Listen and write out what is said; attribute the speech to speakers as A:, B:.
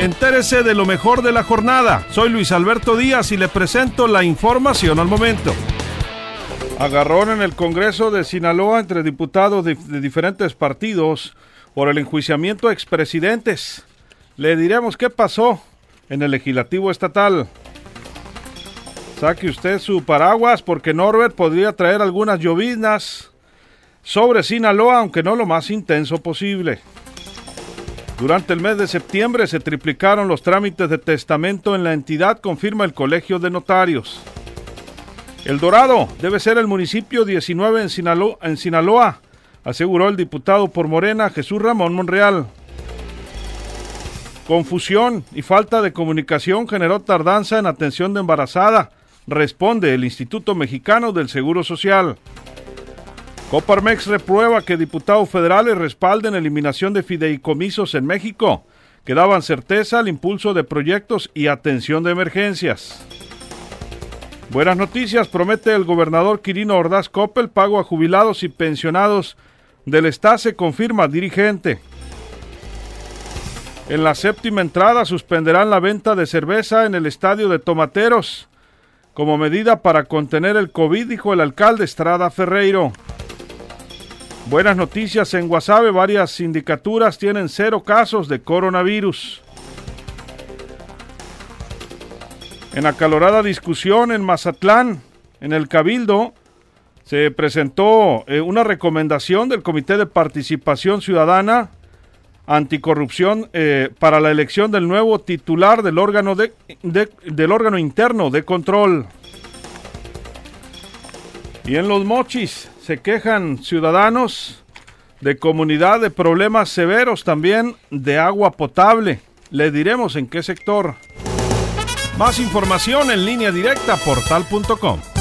A: Entérese de lo mejor de la jornada. Soy Luis Alberto Díaz y le presento la información al momento. Agarrón en el Congreso de Sinaloa entre diputados de, de diferentes partidos por el enjuiciamiento a expresidentes. Le diremos qué pasó en el legislativo estatal. Saque usted su paraguas porque Norbert podría traer algunas lloviznas sobre Sinaloa, aunque no lo más intenso posible. Durante el mes de septiembre se triplicaron los trámites de testamento en la entidad, confirma el Colegio de Notarios. El Dorado debe ser el municipio 19 en Sinaloa, en Sinaloa, aseguró el diputado por Morena Jesús Ramón Monreal. Confusión y falta de comunicación generó tardanza en atención de embarazada, responde el Instituto Mexicano del Seguro Social. Coparmex reprueba que diputados federales respalden eliminación de fideicomisos en México, que daban certeza al impulso de proyectos y atención de emergencias. Buenas noticias, promete el gobernador Quirino Ordaz Coppel pago a jubilados y pensionados del se confirma dirigente. En la séptima entrada suspenderán la venta de cerveza en el estadio de Tomateros como medida para contener el COVID, dijo el alcalde Estrada Ferreiro. Buenas noticias en Guasave, varias sindicaturas tienen cero casos de coronavirus. En acalorada discusión en Mazatlán, en el Cabildo, se presentó eh, una recomendación del Comité de Participación Ciudadana Anticorrupción eh, para la elección del nuevo titular del órgano, del órgano interno de control. Y en los mochis se quejan ciudadanos de comunidad de problemas severos también de agua potable. Le diremos en qué sector. Más información en línea directa portal.com.